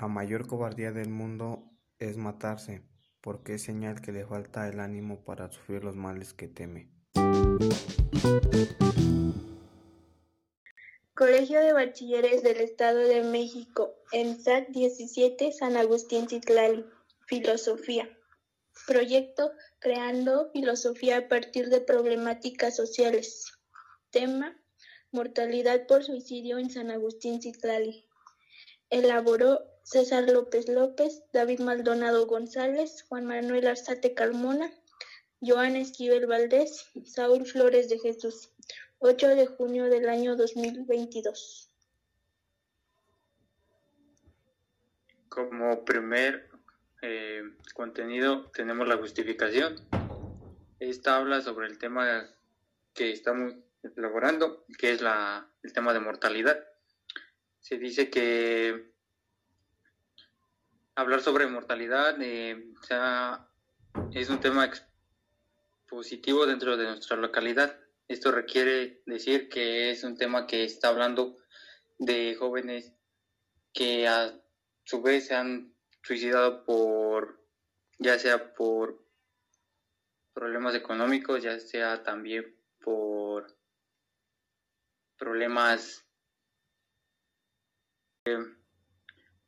La mayor cobardía del mundo es matarse, porque es señal que le falta el ánimo para sufrir los males que teme. Colegio de Bachilleres del Estado de México, ENSAC 17, San Agustín Citlali. Filosofía. Proyecto Creando Filosofía a partir de problemáticas sociales. Tema Mortalidad por suicidio en San Agustín Citlali. Elaboró César López López, David Maldonado González, Juan Manuel Arzate Carmona, Joan Esquivel Valdés, Saúl Flores de Jesús. 8 de junio del año 2022. Como primer eh, contenido tenemos la justificación. Esta habla sobre el tema que estamos elaborando, que es la, el tema de mortalidad. Se dice que hablar sobre mortalidad eh, es un tema positivo dentro de nuestra localidad. Esto requiere decir que es un tema que está hablando de jóvenes que a su vez se han suicidado por, ya sea por problemas económicos, ya sea también por problemas eh,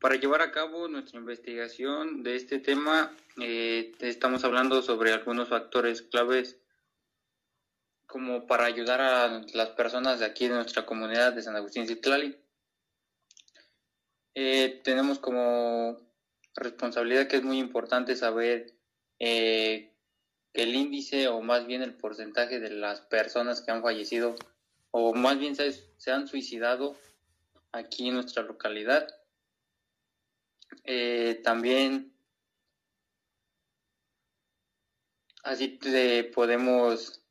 para llevar a cabo nuestra investigación de este tema, eh, estamos hablando sobre algunos factores claves como para ayudar a las personas de aquí de nuestra comunidad de San Agustín Citlali. Eh, tenemos como responsabilidad que es muy importante saber eh, que el índice o más bien el porcentaje de las personas que han fallecido o más bien se han suicidado aquí en nuestra localidad eh, también así podemos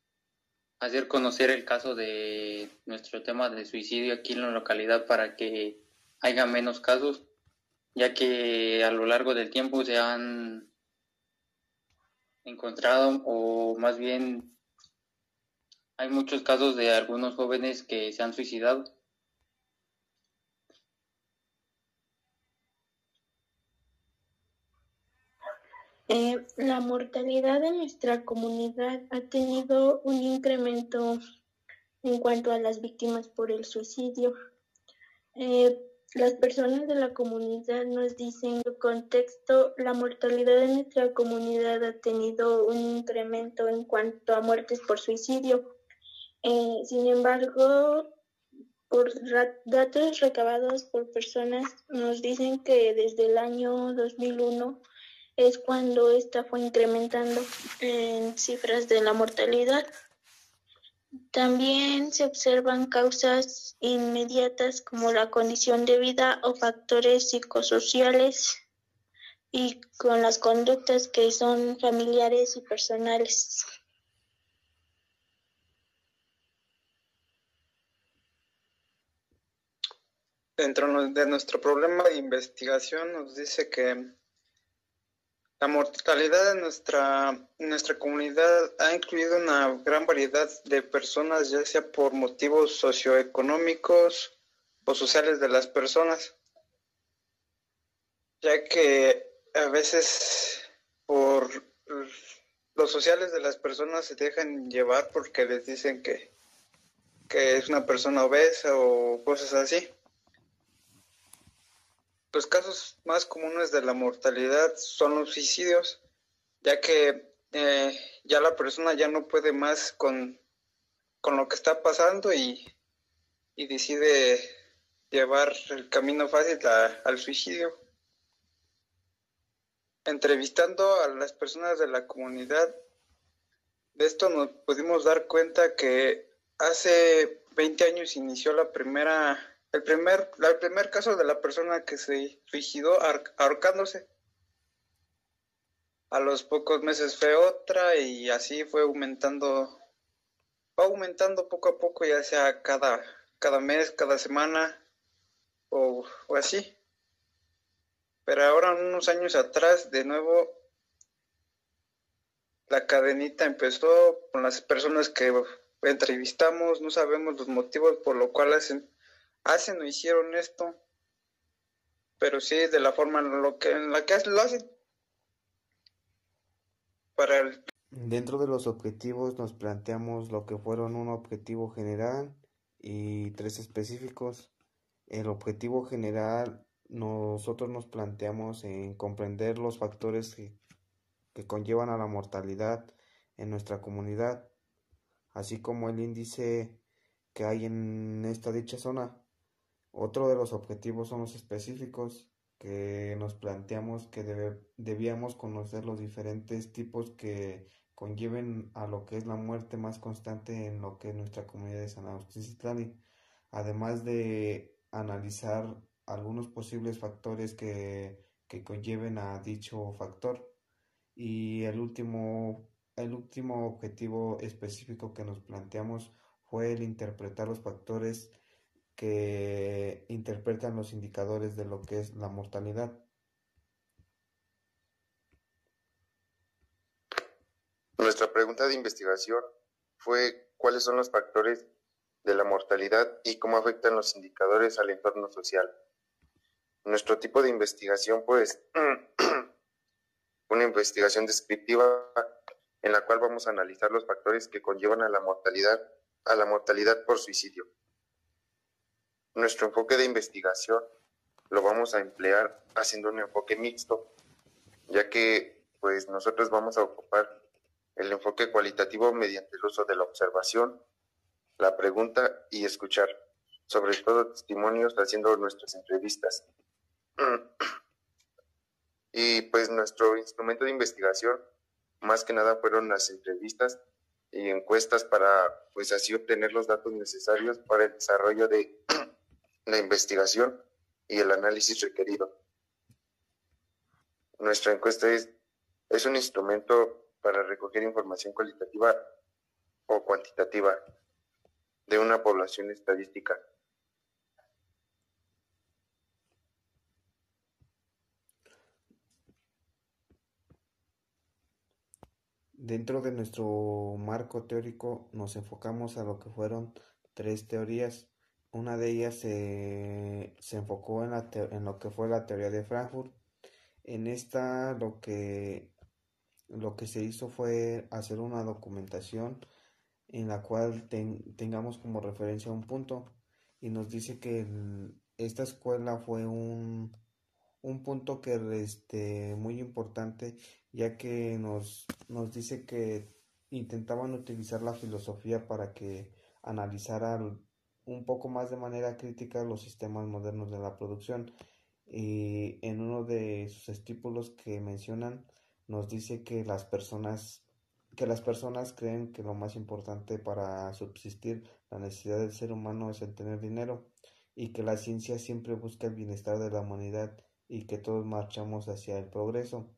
hacer conocer el caso de nuestro tema de suicidio aquí en la localidad para que haya menos casos, ya que a lo largo del tiempo se han encontrado o más bien hay muchos casos de algunos jóvenes que se han suicidado Eh, la mortalidad de nuestra comunidad ha tenido un incremento en cuanto a las víctimas por el suicidio. Eh, las personas de la comunidad nos dicen en contexto, la mortalidad de nuestra comunidad ha tenido un incremento en cuanto a muertes por suicidio. Eh, sin embargo, por datos recabados por personas nos dicen que desde el año 2001 es cuando esta fue incrementando en cifras de la mortalidad. También se observan causas inmediatas como la condición de vida o factores psicosociales y con las conductas que son familiares y personales. Dentro de nuestro problema de investigación nos dice que la mortalidad en nuestra, nuestra comunidad ha incluido una gran variedad de personas, ya sea por motivos socioeconómicos o sociales de las personas, ya que a veces por los sociales de las personas se dejan llevar porque les dicen que, que es una persona obesa o cosas así. Los casos más comunes de la mortalidad son los suicidios, ya que eh, ya la persona ya no puede más con, lo que está pasando y, decide llevar el camino fácil al suicidio. Entrevistando a las personas de la comunidad, de esto nos pudimos dar cuenta que hace 20 años inició la primera el primer, el primer caso de la persona que se suicidó ahorcándose. A los pocos meses fue otra y así fue aumentando, va aumentando poco a poco, ya sea cada, cada mes, cada semana o, o así. Pero ahora, unos años atrás, de nuevo, la cadenita empezó con las personas que entrevistamos, no sabemos los motivos por lo cual hacen hacen o hicieron esto, pero sí de la forma en, lo que, en la que lo hace. Para el... Dentro de los objetivos nos planteamos lo que fueron un objetivo general y tres específicos. El objetivo general nosotros nos planteamos en comprender los factores que, que conllevan a la mortalidad en nuestra comunidad, así como el índice que hay en esta dicha zona. Otro de los objetivos son los específicos, que nos planteamos que debíamos conocer los diferentes tipos que conlleven a lo que es la muerte más constante en lo que es nuestra comunidad de San Agustín Citlali, además de analizar algunos posibles factores que, que conlleven a dicho factor. Y el último, el último objetivo específico que nos planteamos fue el interpretar los factores que interpretan los indicadores de lo que es la mortalidad. Nuestra pregunta de investigación fue cuáles son los factores de la mortalidad y cómo afectan los indicadores al entorno social. Nuestro tipo de investigación, pues, una investigación descriptiva en la cual vamos a analizar los factores que conllevan a la mortalidad a la mortalidad por suicidio. Nuestro enfoque de investigación lo vamos a emplear haciendo un enfoque mixto, ya que pues nosotros vamos a ocupar el enfoque cualitativo mediante el uso de la observación, la pregunta y escuchar, sobre todo testimonios haciendo nuestras entrevistas. Y pues nuestro instrumento de investigación, más que nada fueron las entrevistas y encuestas para pues así obtener los datos necesarios para el desarrollo de la investigación y el análisis requerido. Nuestra encuesta es, es un instrumento para recoger información cualitativa o cuantitativa de una población estadística. Dentro de nuestro marco teórico nos enfocamos a lo que fueron tres teorías. Una de ellas se, enfocó en, la en lo que fue la teoría de Frankfurt. En esta lo que, lo que se hizo fue hacer una documentación en la cual tengamos como referencia un punto y nos dice que esta escuela fue un, un punto que este muy importante ya que nos, nos dice que intentaban utilizar la filosofía para que analizaran un poco más de manera crítica los sistemas modernos de la producción y en uno de sus estípulos que mencionan nos dice que las personas que las personas creen que lo más importante para subsistir la necesidad del ser humano es el tener dinero y que la ciencia siempre busca el bienestar de la humanidad y que todos marchamos hacia el progreso.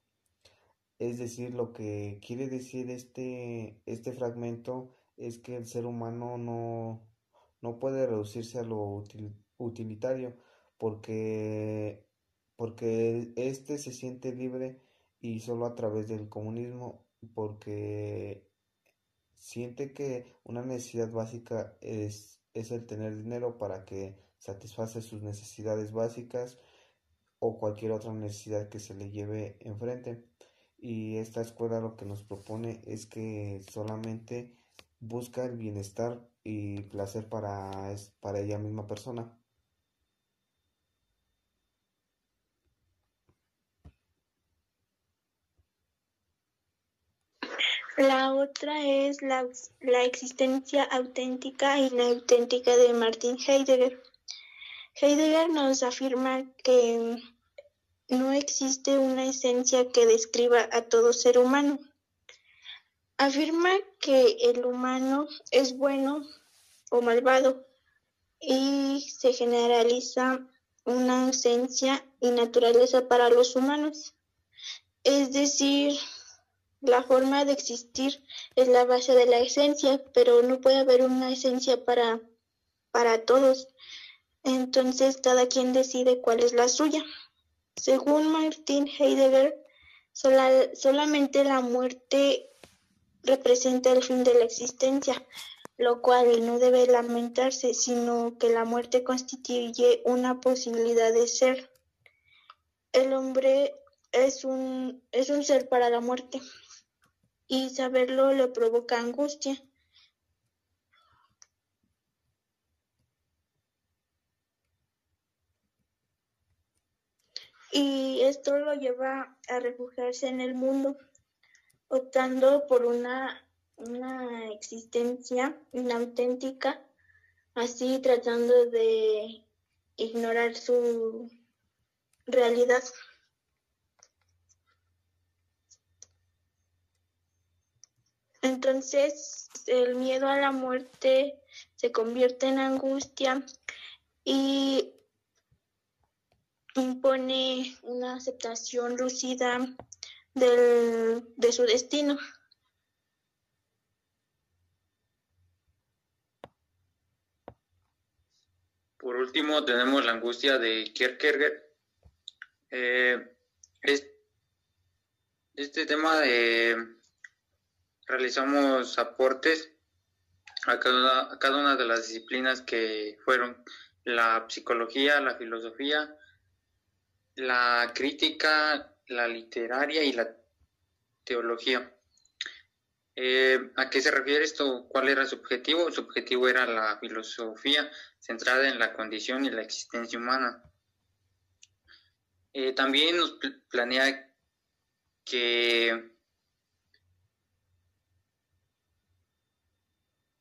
Es decir, lo que quiere decir este, este fragmento es que el ser humano no, no puede reducirse a lo utilitario porque, porque éste se siente libre y solo a través del comunismo porque siente que una necesidad básica es, es el tener dinero para que satisface sus necesidades básicas o cualquier otra necesidad que se le lleve enfrente. Y esta escuela lo que nos propone es que solamente busca el bienestar y placer para, para ella misma persona. La otra es la, la, existencia auténtica y la auténtica de Martin Heidegger. Heidegger nos afirma que no existe una esencia que describa a todo ser humano. Afirma que el humano es bueno o malvado y se generaliza una esencia y naturaleza para los humanos. Es decir, la forma de existir es la base de la esencia, pero no puede haber una esencia para, para todos. Entonces cada quien decide cuál es la suya. Según Martin Heidegger, solamente la muerte representa el fin de la existencia, lo cual no debe lamentarse, sino que la muerte constituye una posibilidad de ser. el hombre es un, es un ser para la muerte y saberlo le provoca angustia. Y esto lo lleva a refugiarse en el mundo, optando por una, una existencia inauténtica, así tratando de ignorar su realidad. Entonces el miedo a la muerte se convierte en angustia y impone una aceptación lucida del, de su destino. Por último, tenemos la angustia de Kierkegaard. Eh, este tema de realizamos aportes a cada una de las disciplinas que fueron la psicología, la filosofía, la crítica, la literaria y la teología. Eh, ¿A qué se refiere esto? ¿Cuál era su objetivo? Su objetivo era la filosofía centrada en la condición y la existencia humana. Eh, también nos planea que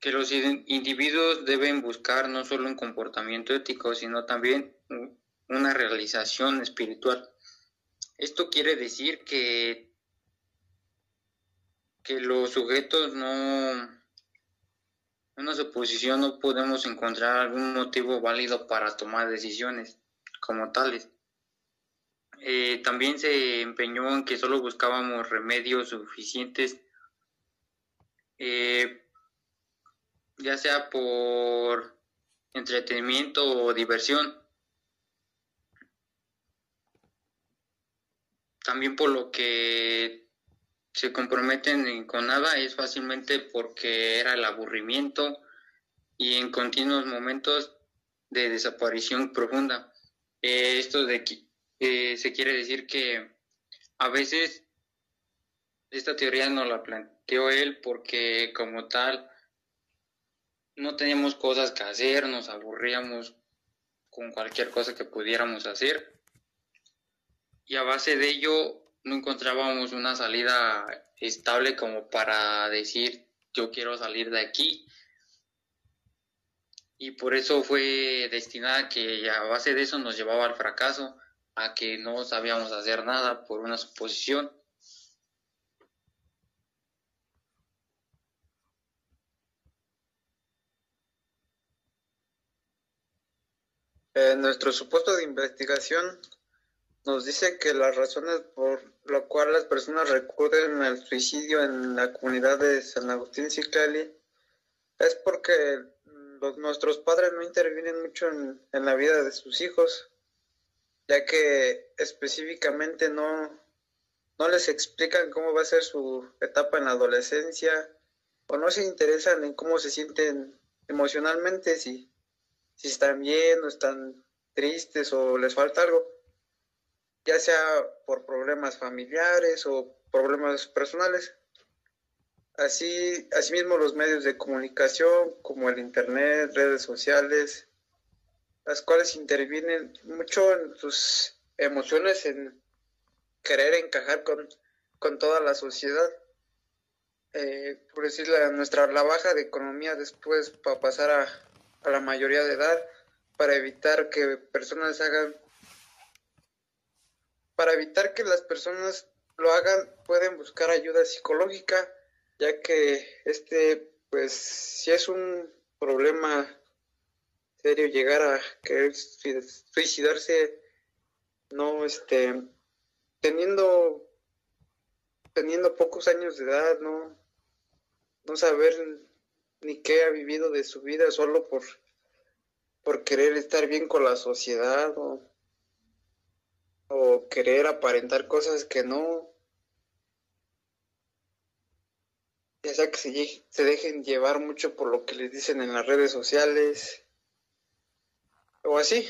que los individuos deben buscar no solo un comportamiento ético, sino también una realización espiritual. Esto quiere decir que, que los sujetos no, en una suposición no podemos encontrar algún motivo válido para tomar decisiones como tales. Eh, también se empeñó en que solo buscábamos remedios suficientes eh, ya sea por entretenimiento o diversión. También por lo que se comprometen con nada es fácilmente porque era el aburrimiento y en continuos momentos de desaparición profunda. Eh, esto de eh, se quiere decir que a veces esta teoría no la planteó él porque como tal no teníamos cosas que hacer, nos aburríamos con cualquier cosa que pudiéramos hacer. Y a base de ello no encontrábamos una salida estable como para decir yo quiero salir de aquí. Y por eso fue destinada que a base de eso nos llevaba al fracaso, a que no sabíamos hacer nada por una suposición En nuestro supuesto de investigación nos dice que las razones por las cuales las personas recurren al suicidio en la comunidad de San Agustín Ciclali es porque nuestros padres no intervienen mucho en, en, la vida de sus hijos, ya que específicamente no, no les explican cómo va a ser su etapa en la adolescencia o no se interesan en cómo se sienten emocionalmente, si si están bien o están tristes o les falta algo, ya sea por problemas familiares o problemas personales. Así, asimismo los medios de comunicación como el internet, redes sociales, las cuales intervienen mucho en sus emociones, en querer encajar con, con toda la sociedad. Eh, por decir la, nuestra la baja de economía después para pasar a, a la mayoría de edad para evitar que personas hagan para evitar que las personas lo hagan pueden buscar ayuda psicológica ya que este pues si es un problema serio llegar a querer suicidarse no este teniendo teniendo pocos años de edad no no saber ni qué ha vivido de su vida solo por, por querer estar bien con la sociedad o, o querer aparentar cosas que no. Ya sea que se, dejen llevar mucho por lo que les dicen en las redes sociales o así.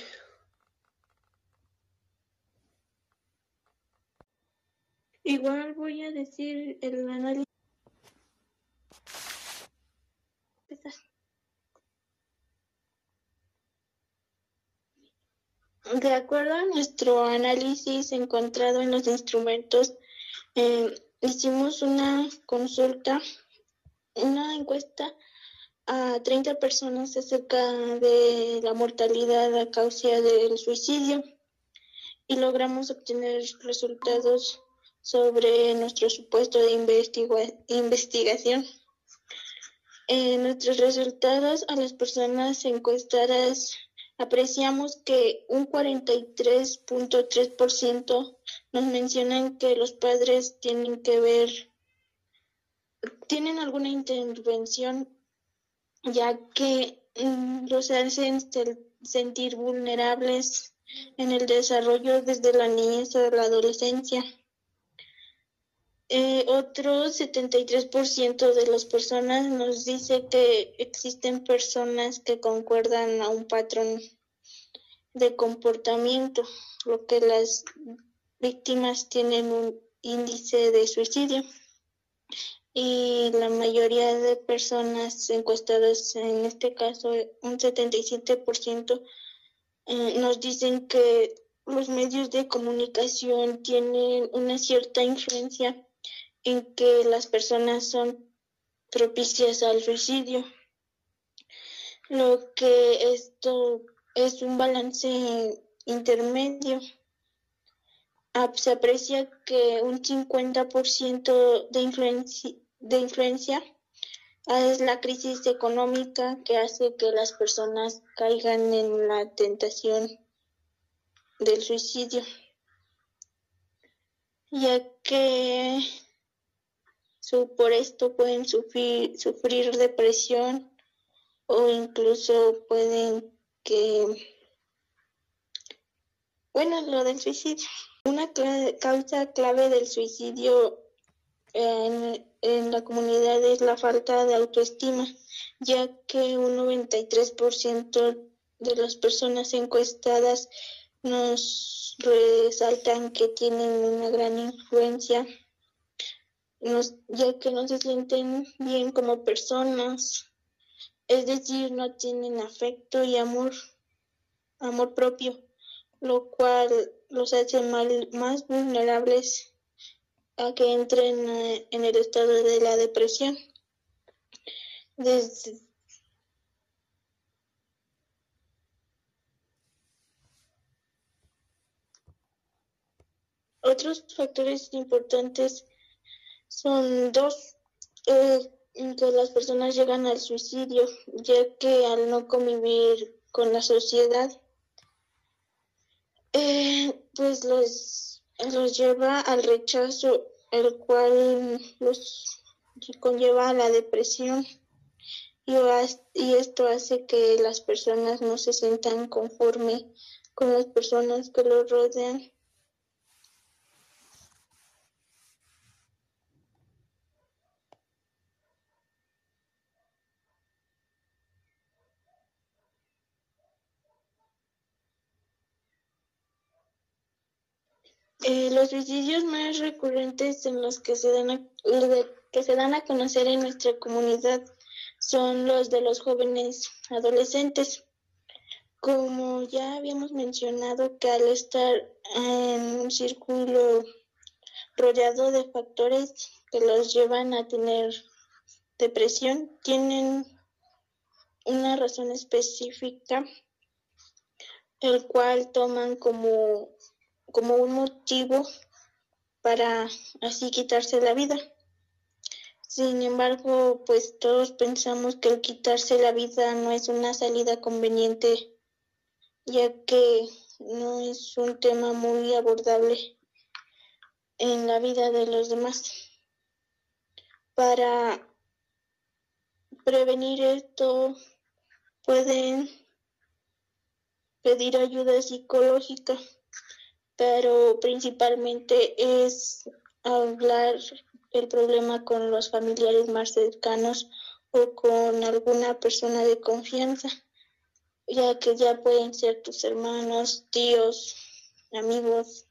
Igual voy a decir el análisis. De acuerdo a nuestro análisis encontrado en los instrumentos, eh, hicimos una consulta, una encuesta a 30 personas acerca de la mortalidad a causa del suicidio y logramos obtener resultados sobre nuestro supuesto de investigación. En nuestros resultados a las personas encuestadas apreciamos que un 43.3% nos mencionan que los padres tienen que ver, tienen alguna intervención ya que mm, los hacen sentir vulnerables en el desarrollo desde la niñez a la adolescencia. Eh, otro 73% de las personas nos dice que existen personas que concuerdan a un patrón de comportamiento, lo que las víctimas tienen un índice de suicidio. Y la mayoría de personas encuestadas, en este caso un 77%, eh, nos dicen que los medios de comunicación tienen una cierta influencia en que las personas son propicias al suicidio, lo que esto es un balance intermedio. Ah, se aprecia que un 50% de influencia de influencia es la crisis económica que hace que las personas caigan en la tentación del suicidio, ya que por esto pueden sufrir, sufrir depresión o incluso pueden que, bueno, lo del suicidio. Una causa clave del suicidio en, en la comunidad es la falta de autoestima, ya que un 93% de las personas encuestadas nos resaltan que tienen una gran influencia, ya que no se sienten bien como personas, es decir, no tienen afecto y amor, amor propio, lo cual los hace más vulnerables a que entren eh, en el estado de la depresión. Otros factores importantes son dos, eh, que las personas llegan al suicidio, ya que al no convivir con la sociedad, eh, pues los los lleva al rechazo, el cual los conlleva a la depresión y, y esto hace que las personas no se sientan conforme con las personas que los rodean Eh, los suicidios más recurrentes en los que se, dan a, que se dan a conocer en nuestra comunidad son los de los jóvenes adolescentes. Como ya habíamos mencionado que al estar en un círculo rodeado de factores que los llevan a tener depresión, tienen una razón específica, el cual toman como como un motivo para así quitarse la vida. Sin embargo, pues todos pensamos que el quitarse la vida no es una salida conveniente, ya que no es un tema muy abordable en la vida de los demás. Para prevenir esto, pueden pedir ayuda psicológica pero principalmente es hablar el problema con los familiares más cercanos o con alguna persona de confianza, ya que ya pueden ser tus hermanos, tíos, amigos.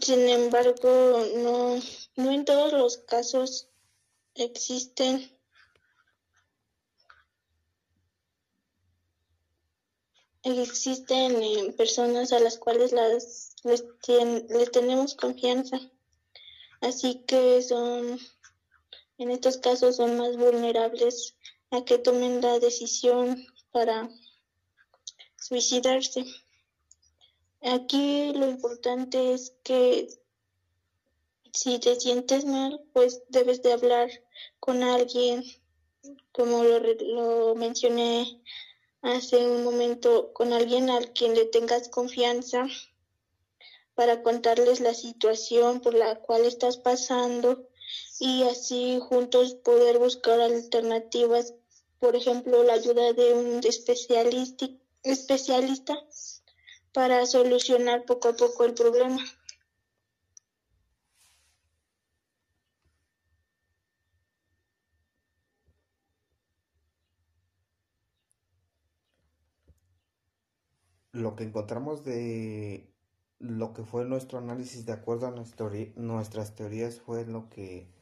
Sin embargo, no, no en todos los casos existen existen eh, personas a las cuales las, les, les tenemos confianza. Así que son, en estos casos son más vulnerables a que tomen la decisión para suicidarse. Aquí lo importante es que si te sientes mal, pues debes de hablar con alguien, como lo, lo mencioné hace un momento, con alguien al quien le tengas confianza para contarles la situación por la cual estás pasando y así juntos poder buscar alternativas, por ejemplo, la ayuda de un especialista, especialista para solucionar poco a poco el problema. Lo que encontramos de lo que fue nuestro análisis de acuerdo a nuestras teorías fue lo que,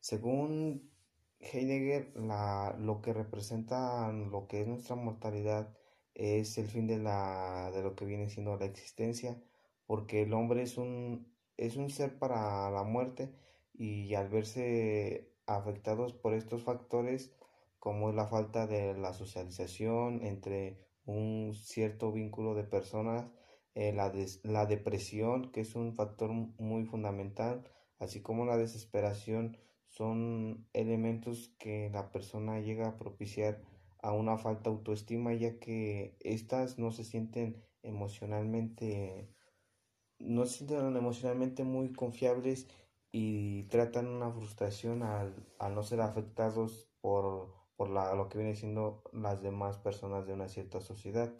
según Heidegger, lo que representa lo que es nuestra mortalidad es el fin de, la, de lo que viene siendo la existencia, porque el hombre es un, es un ser para la muerte y al verse afectados por estos factores, como es la falta de la socialización entre un cierto vínculo de personas, eh, la, la depresión, que es un factor muy fundamental, así como la desesperación, son elementos que la persona llega a propiciar a una falta de autoestima ya que éstas no se sienten emocionalmente no se sienten emocionalmente muy confiables y tratan una frustración al, no ser afectados por, por la, lo que vienen siendo las demás personas de una cierta sociedad.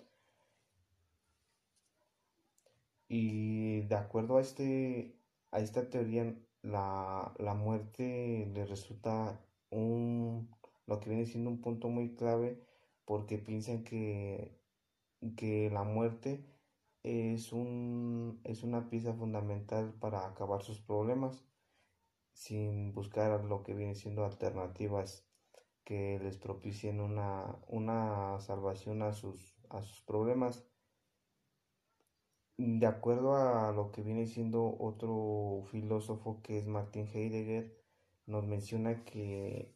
Y de acuerdo a, este, a esta teoría, la, la muerte le resulta un, lo que viene siendo un punto muy clave porque piensan que, que la muerte es, un, es una pieza fundamental para acabar sus problemas sin buscar lo que viene siendo alternativas que les propicien una, una salvación a sus, a sus problemas. De acuerdo a lo que viene siendo otro filósofo que es Martin Heidegger, nos menciona que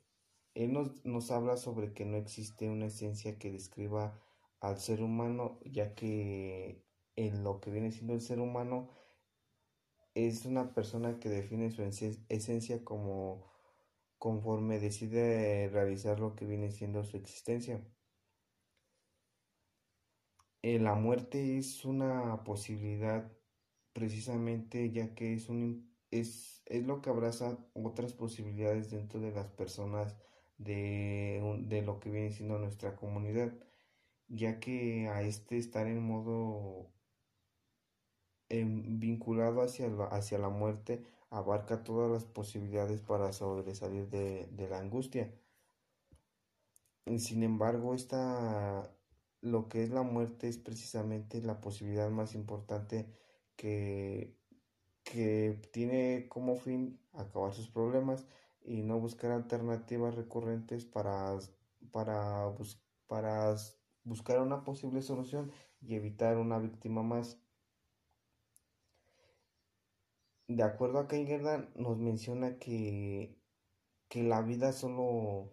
él nos, habla sobre que no existe una esencia que describa al ser humano, ya que en lo que viene siendo el ser humano es una persona que define su esencia como conforme decide realizar lo que viene siendo su existencia. Eh, la muerte es una posibilidad precisamente ya que es, un, es, es lo que abraza otras posibilidades dentro de las personas de, de lo que viene siendo nuestra comunidad, ya que a este estar en modo vinculado hacia la, hacia la muerte abarca todas las posibilidades para sobresalir de, de la angustia. Sin embargo, esta, lo que es la muerte es precisamente la posibilidad más importante que, que tiene como fin acabar sus problemas y no buscar alternativas recurrentes para, para, para buscar una posible solución y evitar una víctima más. De acuerdo a Keigerdan, nos menciona que, que la vida solo,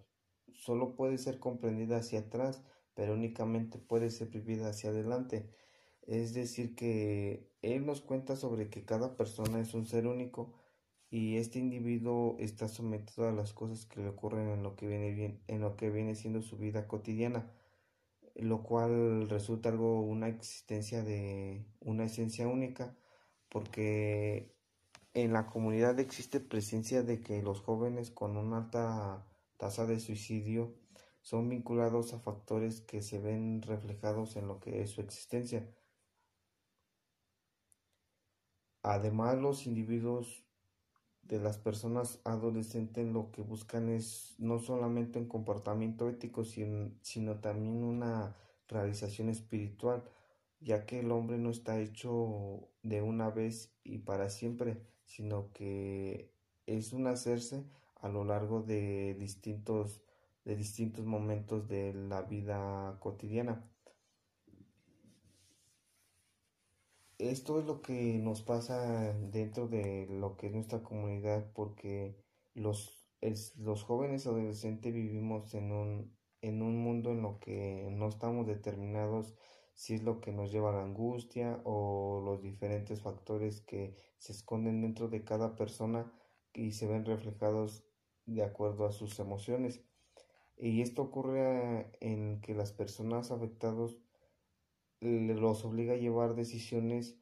solo puede ser comprendida hacia atrás, pero únicamente puede ser vivida hacia adelante. Es decir, que él nos cuenta sobre que cada persona es un ser único y este individuo está sometido a las cosas que le ocurren en lo que viene bien, en lo que viene siendo su vida cotidiana, lo cual resulta algo una existencia de una esencia única, porque en la comunidad existe presencia de que los jóvenes con una alta tasa de suicidio son vinculados a factores que se ven reflejados en lo que es su existencia. Además, los individuos de las personas adolescentes lo que buscan es no solamente un comportamiento ético, sino, también una realización espiritual, ya que el hombre no está hecho de una vez y para siempre, sino que es un hacerse a lo largo de distintos, de distintos momentos de la vida cotidiana. Esto es lo que nos pasa dentro de lo que es nuestra comunidad porque los, los jóvenes adolescentes vivimos en un, en un mundo en lo que no estamos determinados si es lo que nos lleva a la angustia o los diferentes factores que se esconden dentro de cada persona y se ven reflejados de acuerdo a sus emociones. Y esto ocurre en que las personas afectadas los obliga a llevar decisiones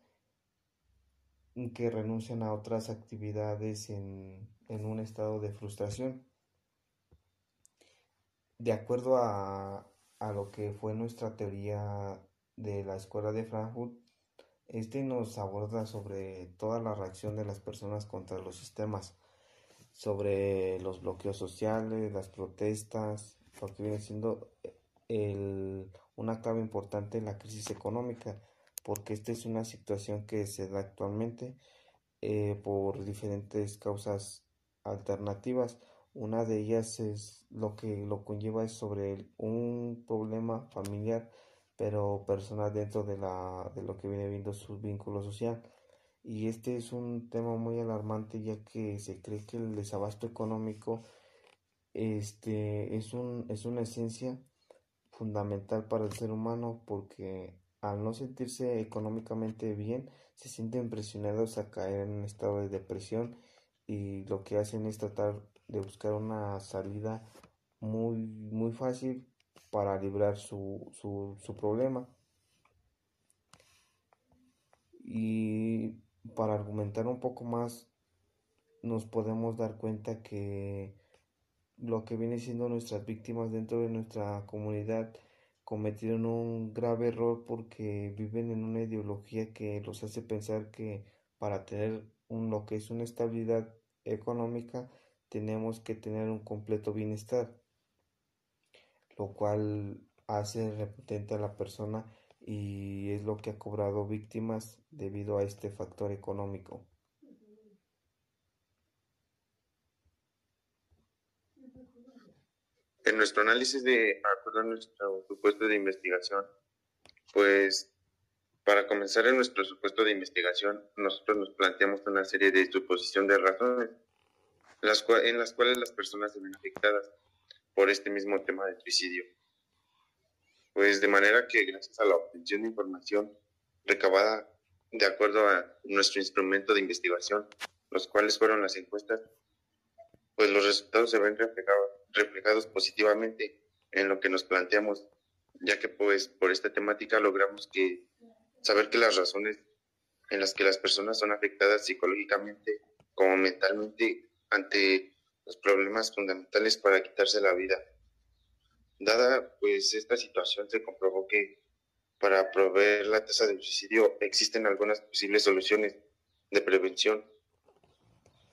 que renuncian a otras actividades en, en un estado de frustración. De acuerdo a, a lo que fue nuestra teoría de la Escuela de Frankfurt, este nos aborda sobre toda la reacción de las personas contra los sistemas, sobre los bloqueos sociales, las protestas, lo que viene siendo el, una clave importante en la crisis económica, porque esta es una situación que se da actualmente eh, por diferentes causas alternativas. Una de ellas es lo que lo conlleva es sobre un problema familiar pero personal dentro de, la, de lo que viene viendo su vínculo social. Y este es un tema muy alarmante ya que se cree que el desabasto económico este, es, un, es una esencia fundamental para el ser humano porque al no sentirse económicamente bien se sienten presionados a caer en un estado de depresión y lo que hacen es tratar de buscar una salida muy muy fácil para librar su, su, su problema. Y para argumentar un poco más, nos podemos dar cuenta que lo que viene siendo nuestras víctimas dentro de nuestra comunidad cometieron un grave error porque viven en una ideología que los hace pensar que para tener un, lo que es una estabilidad económica tenemos que tener un completo bienestar lo cual hace repotente a la persona y es lo que ha cobrado víctimas debido a este factor económico. En nuestro análisis de acuerdo a nuestro supuesto de investigación, pues para comenzar en nuestro supuesto de investigación, nosotros nos planteamos una serie de suposición de razones en las cuales las personas se ven afectadas por este mismo tema del suicidio. Pues de manera que gracias a la obtención de información recabada de acuerdo a nuestro instrumento de investigación, los cuales fueron las encuestas, pues los resultados se ven reflejados, reflejados positivamente en lo que nos planteamos, ya que pues por esta temática logramos que saber que las razones en las que las personas son afectadas psicológicamente como mentalmente ante los problemas fundamentales para quitarse la vida. Dada pues esta situación se comprobó que para proveer la tasa de suicidio existen algunas posibles soluciones de prevención,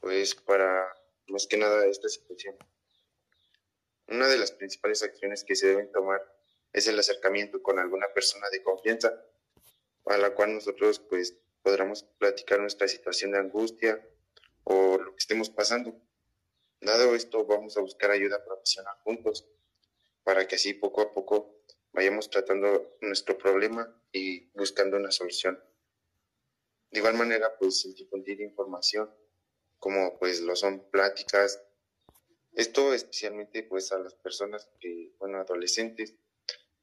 pues para más que nada esta situación. Una de las principales acciones que se deben tomar es el acercamiento con alguna persona de confianza, a la cual nosotros pues podremos platicar nuestra situación de angustia o lo que estemos pasando. Dado esto, vamos a buscar ayuda profesional juntos para que así poco a poco vayamos tratando nuestro problema y buscando una solución. De igual manera, pues difundir información, como pues lo son pláticas, esto especialmente pues a las personas que, bueno, adolescentes,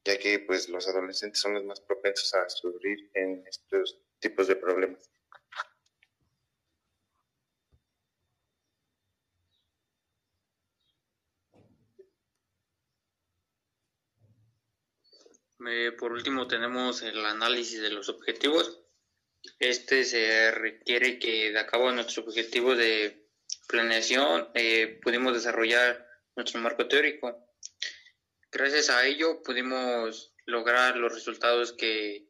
ya que pues los adolescentes son los más propensos a sufrir en estos tipos de problemas. Eh, por último tenemos el análisis de los objetivos. Este se requiere que de acabo nuestro objetivo de planeación eh, pudimos desarrollar nuestro marco teórico. Gracias a ello pudimos lograr los resultados que,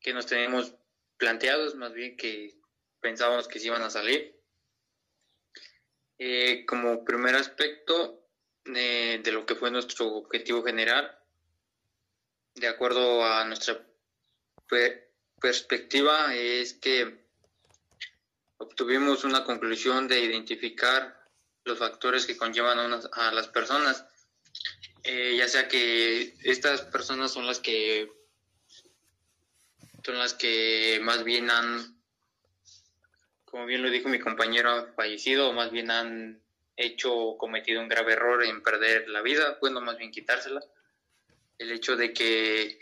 que nos tenemos planteados, más bien que pensábamos que se iban a salir. Eh, como primer aspecto de lo que fue nuestro objetivo general, de acuerdo a nuestra perspectiva es que obtuvimos una conclusión de identificar los factores que conllevan a, las personas, eh, ya sea que estas personas son las que son las que más bien han, como bien lo dijo mi compañero fallecido, más bien han hecho o cometido un grave error en perder la vida, bueno, más bien quitársela. El hecho de que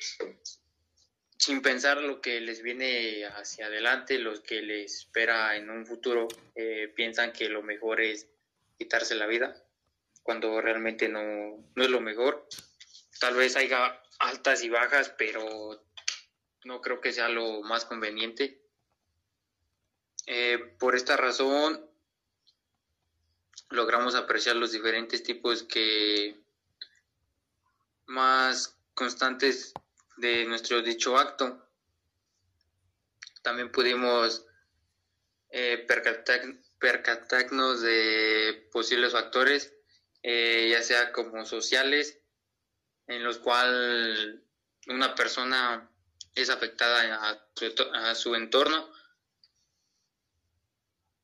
sin pensar lo que les viene hacia adelante, lo que les espera en un futuro, eh, piensan que lo mejor es quitarse la vida, cuando realmente no, no es lo mejor. Tal vez haya altas y bajas, pero no creo que sea lo más conveniente. Eh, por esta razón, logramos apreciar los diferentes tipos que más constantes de nuestro dicho acto. También pudimos eh, percatarnos de posibles factores, eh, ya sea como sociales, en los cuales una persona es afectada a su, entorno.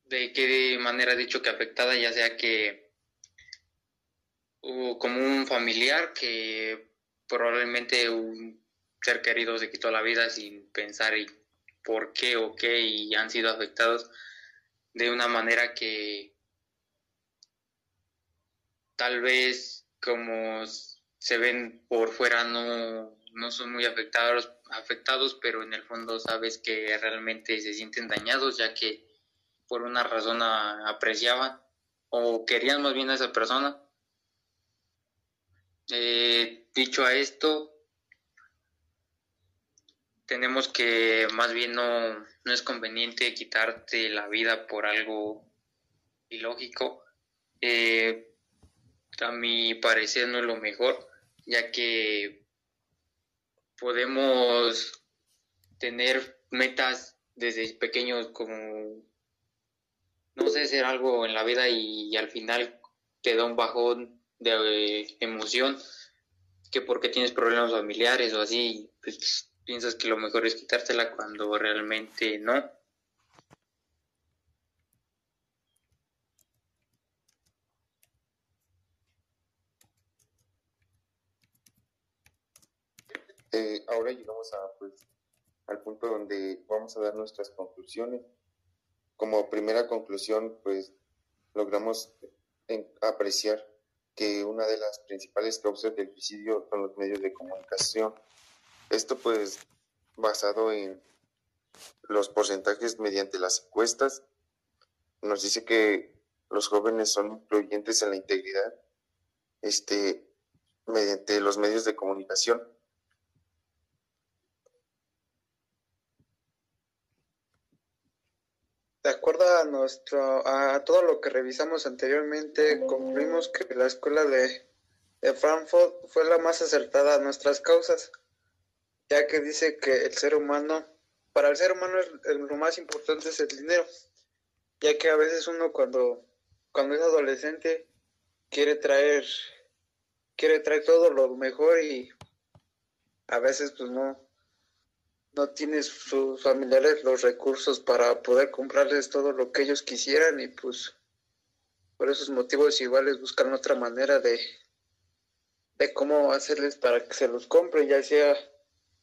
De qué manera dicho que afectada, ya sea que como un familiar que probablemente un ser querido se quitó la vida sin pensar y por qué o qué y han sido afectados de una manera que tal vez como se ven por fuera no, no son muy afectados, afectados, pero en el fondo sabes que realmente se sienten dañados ya que por una razón apreciaban o querían más bien a esa persona. Eh, dicho a esto, tenemos que más bien no, no es conveniente quitarte la vida por algo ilógico. Eh, a mi parecer no es lo mejor, ya que podemos tener metas desde pequeños como, no sé, hacer algo en la vida y, al final te da un bajón de eh, emoción que porque tienes problemas familiares o así, pues piensas que lo mejor es quitártela cuando realmente no. Eh, ahora llegamos a, pues, al punto donde vamos a dar nuestras conclusiones. Como primera conclusión, pues logramos apreciar que una de las principales causas del suicidio son los medios de comunicación. Esto pues basado en los porcentajes mediante las encuestas, nos dice que los jóvenes son influyentes en la integridad este, mediante los medios de comunicación. De acuerdo a nuestro a todo lo que revisamos anteriormente, concluimos que la escuela de, Frankfurt fue la más acertada a nuestras causas, ya que dice que el ser humano, para el ser humano lo más importante es el dinero, ya que a veces uno cuando, cuando es adolescente quiere traer, quiere traer todo lo mejor y a veces pues no, no tiene sus familiares los recursos para poder comprarles todo lo que ellos quisieran y pues por esos motivos iguales buscan otra manera de, de cómo hacerles para que se los compren, ya sea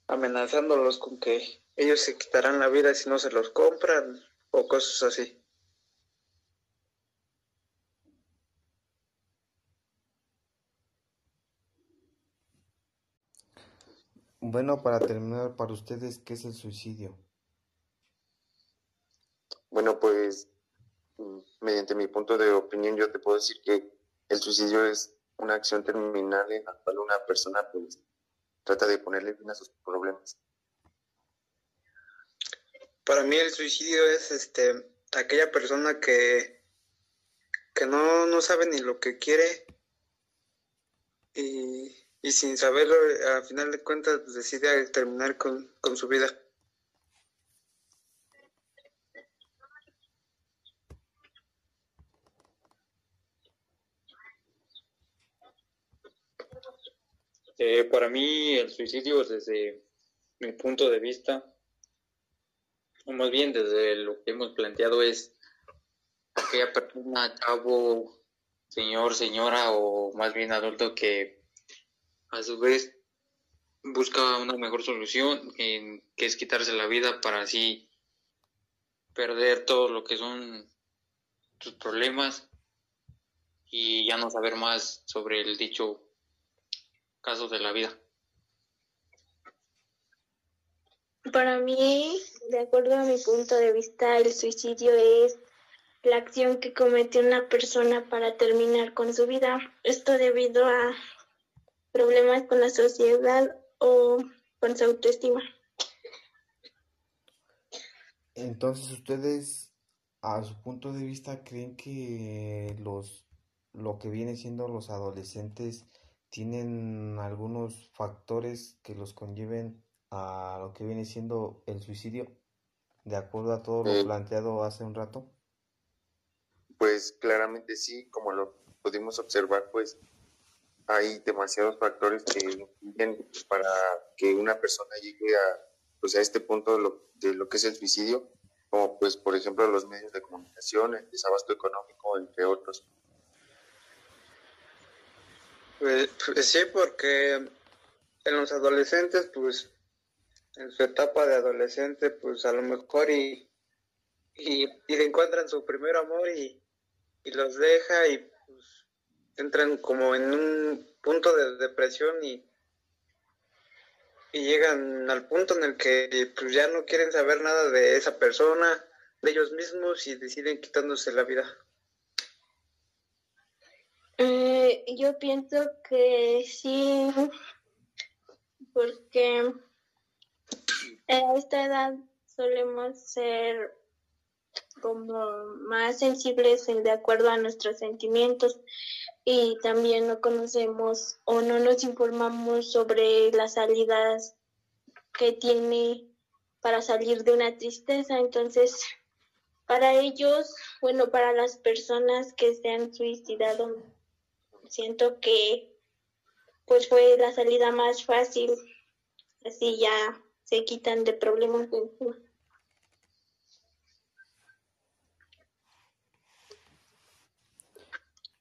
amenazándolos con que ellos se quitarán la vida si no se los compran o cosas así. Bueno, para terminar, para ustedes, ¿qué es el suicidio? Bueno, pues mm, mediante mi punto de opinión yo te puedo decir que el suicidio es una acción terminal en la cual una persona pues trata de ponerle fin a sus problemas. Para mí el suicidio es este aquella persona que, que no, no sabe ni lo que quiere y y sin saberlo, a final de cuentas, pues, decide terminar con, su vida. Eh, para mí el suicidio desde mi punto de vista, o más bien desde lo que hemos planteado es aquella persona, cabo, señor, señora o más bien adulto que a su vez busca una mejor solución, que es quitarse la vida para así perder todo lo que son sus problemas y ya no saber más sobre el dicho caso de la vida. Para mí, de acuerdo a mi punto de vista, el suicidio es la acción que comete una persona para terminar con su vida. Esto debido a problemas con la sociedad o con su autoestima. Entonces, ustedes, a su punto de vista, creen que los lo que viene siendo los adolescentes tienen algunos factores que los conlleven a lo que viene siendo el suicidio, de acuerdo a todo lo eh, planteado hace un rato? Pues claramente sí, como lo pudimos observar, pues hay demasiados factores que influyen para que una persona llegue a, pues, a este punto de lo, de lo que es el suicidio, como pues por ejemplo los medios de comunicación, el desabasto económico, entre otros. Pues, pues sí, porque en los adolescentes, pues en su etapa de adolescente, pues a lo mejor y, y, encuentran su primer amor y, y los deja y entran como en un punto de depresión y, y llegan al punto en el que pues ya no quieren saber nada de esa persona, de ellos mismos y deciden quitándose la vida. Eh, yo pienso que sí, porque a esta edad solemos ser como más sensibles de acuerdo a nuestros sentimientos. Y también no conocemos o no nos informamos sobre las salidas que tiene para salir de una tristeza. Entonces, para ellos, bueno, para las personas que se han suicidado, siento que pues fue la salida más fácil, así ya se quitan de problemas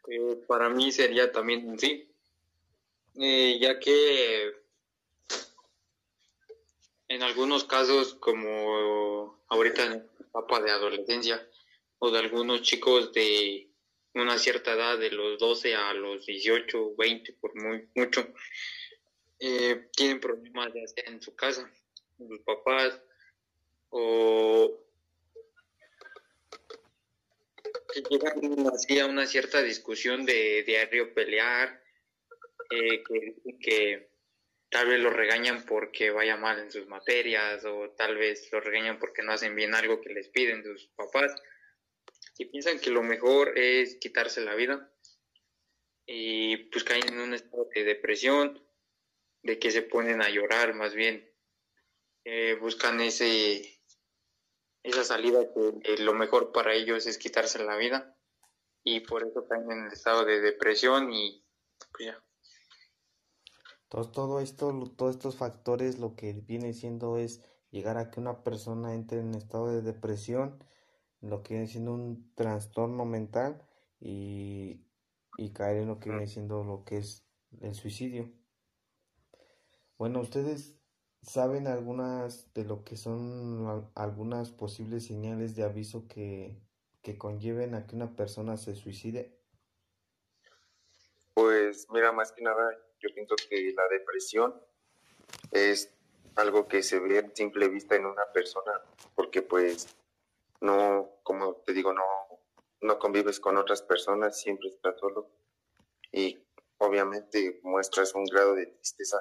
eh, para mí sería también sí, eh, ya que en algunos casos, como ahorita en la etapa de adolescencia, o de algunos chicos de una cierta edad, de los 12 a los 18, 20 por muy mucho, eh, tienen problemas ya sea en su casa, con sus papás, o que llegan así a una cierta discusión de diario pelear, eh, que, que tal vez lo regañan porque vaya mal en sus materias o tal vez lo regañan porque no hacen bien algo que les piden sus papás y piensan que lo mejor es quitarse la vida y pues caen en un estado de depresión, de que se ponen a llorar más bien, eh, buscan ese esa salida que lo mejor para ellos es quitarse la vida y por eso caen en el estado de depresión y pues ya. Todo, todo esto, todos estos factores lo que viene siendo es llegar a que una persona entre en estado de depresión lo que viene siendo un trastorno mental y, caer en lo que viene siendo lo que es el suicidio. Bueno, ustedes saben algunas de lo que son algunas posibles señales de aviso que, que conlleven a que una persona se suicide. Pues mira, más que nada, yo pienso que la depresión es algo que se ve a simple vista en una persona, porque pues no, como te digo, no, no convives con otras personas, siempre estás solo y obviamente muestras un grado de tristeza.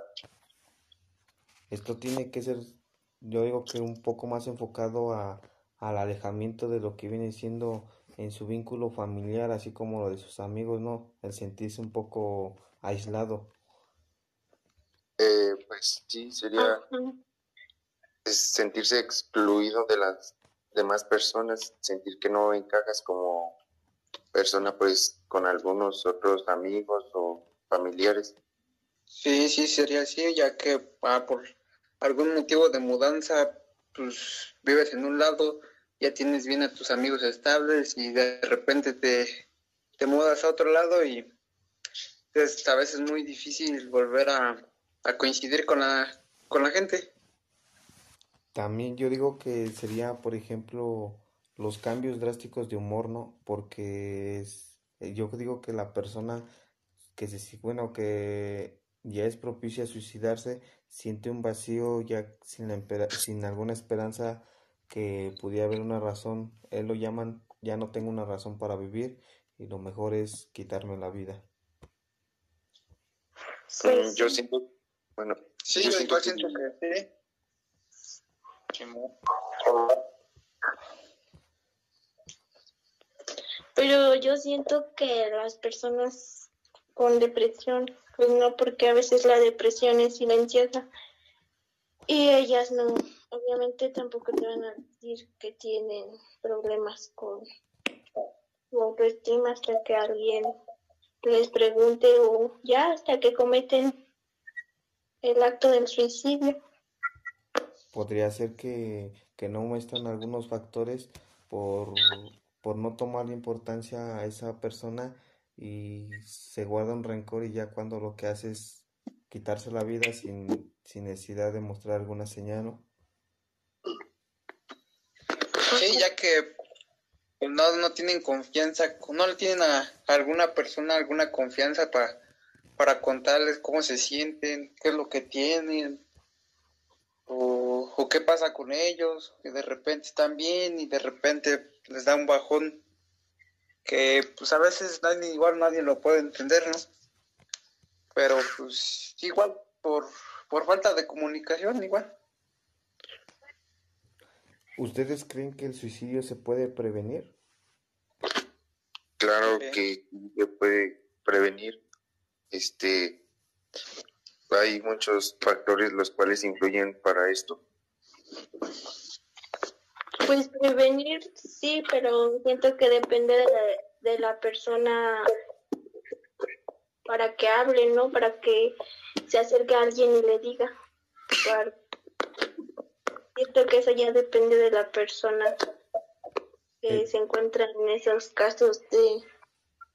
Esto tiene que ser, yo digo que un poco más enfocado a, al alejamiento de lo que viene siendo en su vínculo familiar, así como lo de sus amigos, ¿no? El sentirse un poco aislado. Eh, pues sí, sería sentirse excluido de las demás personas, sentir que no encajas como persona pues con algunos otros amigos o familiares. Sí, sí, sería así, ya que por algún motivo de mudanza, pues vives en un lado, ya tienes bien a tus amigos estables y de repente te, te mudas a otro lado y es a veces muy difícil volver a, a coincidir con la, con la gente. También yo digo que sería, por ejemplo, los cambios drásticos de humor, ¿no? Porque es, yo digo que la persona que se, bueno, que ya es propicia a suicidarse, siente un vacío ya sin, sin alguna esperanza que pudiera haber una razón. Él lo llaman, ya no tengo una razón para vivir y lo mejor es quitarme la vida. Pues yo siento, bueno, sí, yo, siento, que sí. Pero yo siento que las personas con depresión, pues no, porque a veces la depresión es silenciosa y ellas no, obviamente tampoco te van a decir que tienen problemas con su autoestima hasta que alguien les pregunte o ya hasta que cometen el acto del suicidio. Podría ser que, que no muestran algunos factores por, por no tomar importancia a esa persona y se guarda un rencor y ya cuando lo que hace es quitarse la vida sin, sin necesidad de mostrar alguna señal. Sí, ya que no, no tienen confianza, no le tienen a alguna persona alguna confianza para, para contarles cómo se sienten, qué es lo que tienen, o, o qué pasa con ellos, que de repente están bien y de repente les da un bajón que pues a veces nadie, igual nadie lo puede entender, ¿no? Pero pues igual por, por falta de comunicación, igual. ¿Ustedes creen que el suicidio se puede prevenir? Claro que se puede prevenir. Este, hay muchos factores los cuales influyen para esto. Pues prevenir sí, pero siento que depende de la, de la persona para que hable, ¿no? Para que se acerque a alguien y le diga. Siento que eso ya depende de la persona que se encuentra en esos casos de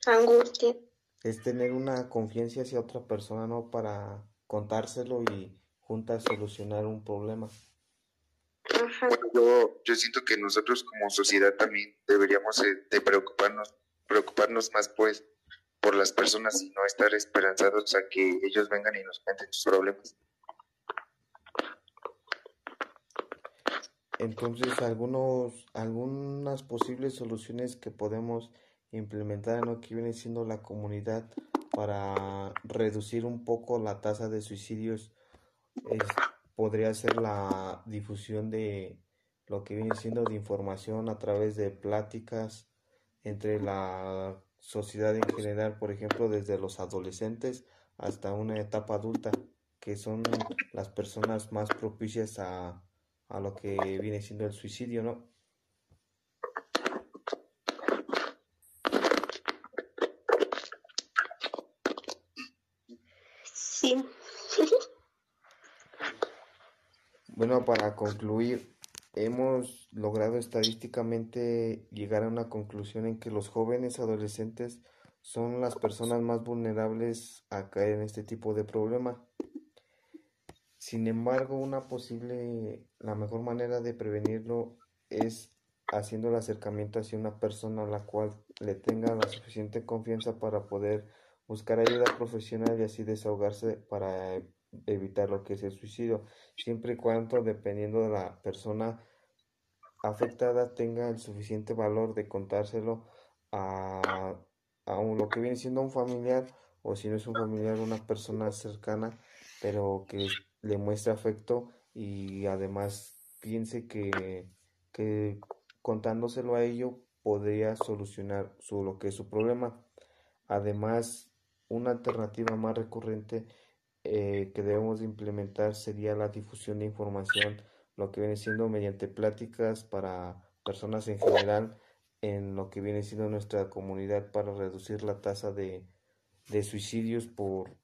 angustia. Es tener una confianza hacia otra persona, ¿no? Para contárselo y juntas solucionar un problema. Yo, siento que nosotros como sociedad también deberíamos eh, de preocuparnos, preocuparnos más pues por las personas y no estar esperanzados a que ellos vengan y nos cuenten sus problemas. Entonces, algunos, algunas posibles soluciones que podemos implementar en lo que viene siendo la comunidad para reducir un poco la tasa de suicidios podría ser la difusión de lo que viene siendo de información a través de pláticas entre la sociedad en general, por ejemplo, desde los adolescentes hasta una etapa adulta, que son las personas más propicias a a lo que viene siendo el suicidio, ¿no? Sí. Bueno, para concluir, hemos logrado estadísticamente llegar a una conclusión en que los jóvenes adolescentes son las personas más vulnerables a caer en este tipo de problema. Sin embargo, una posible, la mejor manera de prevenirlo es haciendo el acercamiento hacia una persona a la cual le tenga la suficiente confianza para poder buscar ayuda profesional y así desahogarse para evitar lo que es el suicidio, siempre y cuando, dependiendo de la persona afectada, tenga el suficiente valor de contárselo a, a lo que viene siendo un familiar o si no es un familiar, una persona cercana, pero que le muestre afecto y además piense que, que contándoselo a ello podría solucionar su, lo que es su problema. Además, una alternativa más recurrente eh, que debemos implementar sería la difusión de información, lo que viene siendo mediante pláticas para personas en general en lo que viene siendo nuestra comunidad para reducir la tasa de, de suicidios por,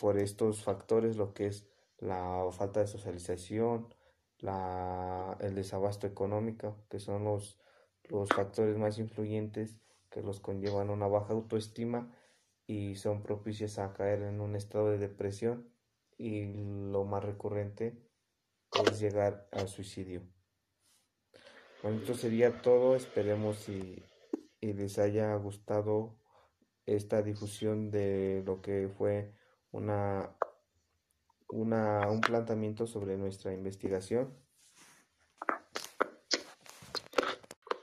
por estos factores, lo que es la falta de socialización, la, el desabasto económico, que son los, los factores más influyentes que los conllevan a una baja autoestima y son propicios a caer en un estado de depresión. Y lo más recurrente es llegar al suicidio. Bueno, esto sería todo, esperemos y, y les haya gustado esta difusión de lo que fue una, una, un planteamiento sobre nuestra investigación.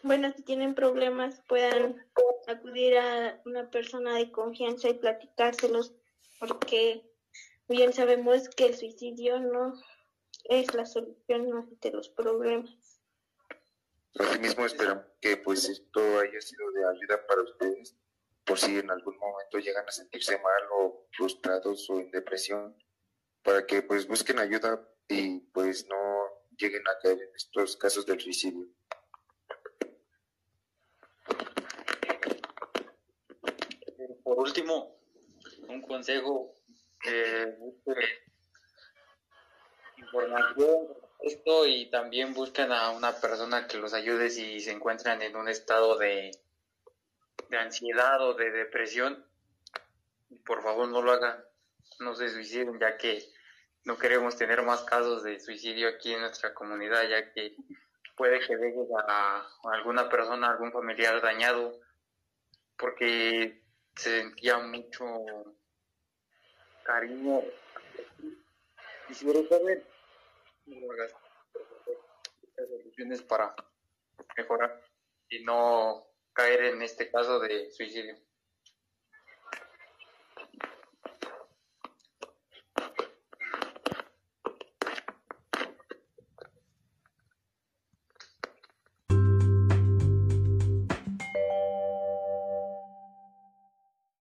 Bueno, si tienen problemas puedan acudir a una persona de confianza y platicárselos porque bien sabemos que el suicidio no es la solución de los problemas. Asimismo esperamos que pues esto haya sido de ayuda para ustedes por si en algún momento llegan a sentirse mal o frustrados o en depresión, para que pues busquen ayuda y pues no lleguen a caer en estos casos del suicidio. Por último, un consejo que busque información esto y también busquen a una persona que los ayude si se encuentran en un estado de de ansiedad o de depresión, por favor no lo hagan, no se suiciden, ya que no queremos tener más casos de suicidio aquí en nuestra comunidad, ya que puede que dejes a alguna persona, algún familiar dañado, porque se sentía mucho cariño. Quisiera saber, soluciones para mejorar y no caer en este caso de suicidio.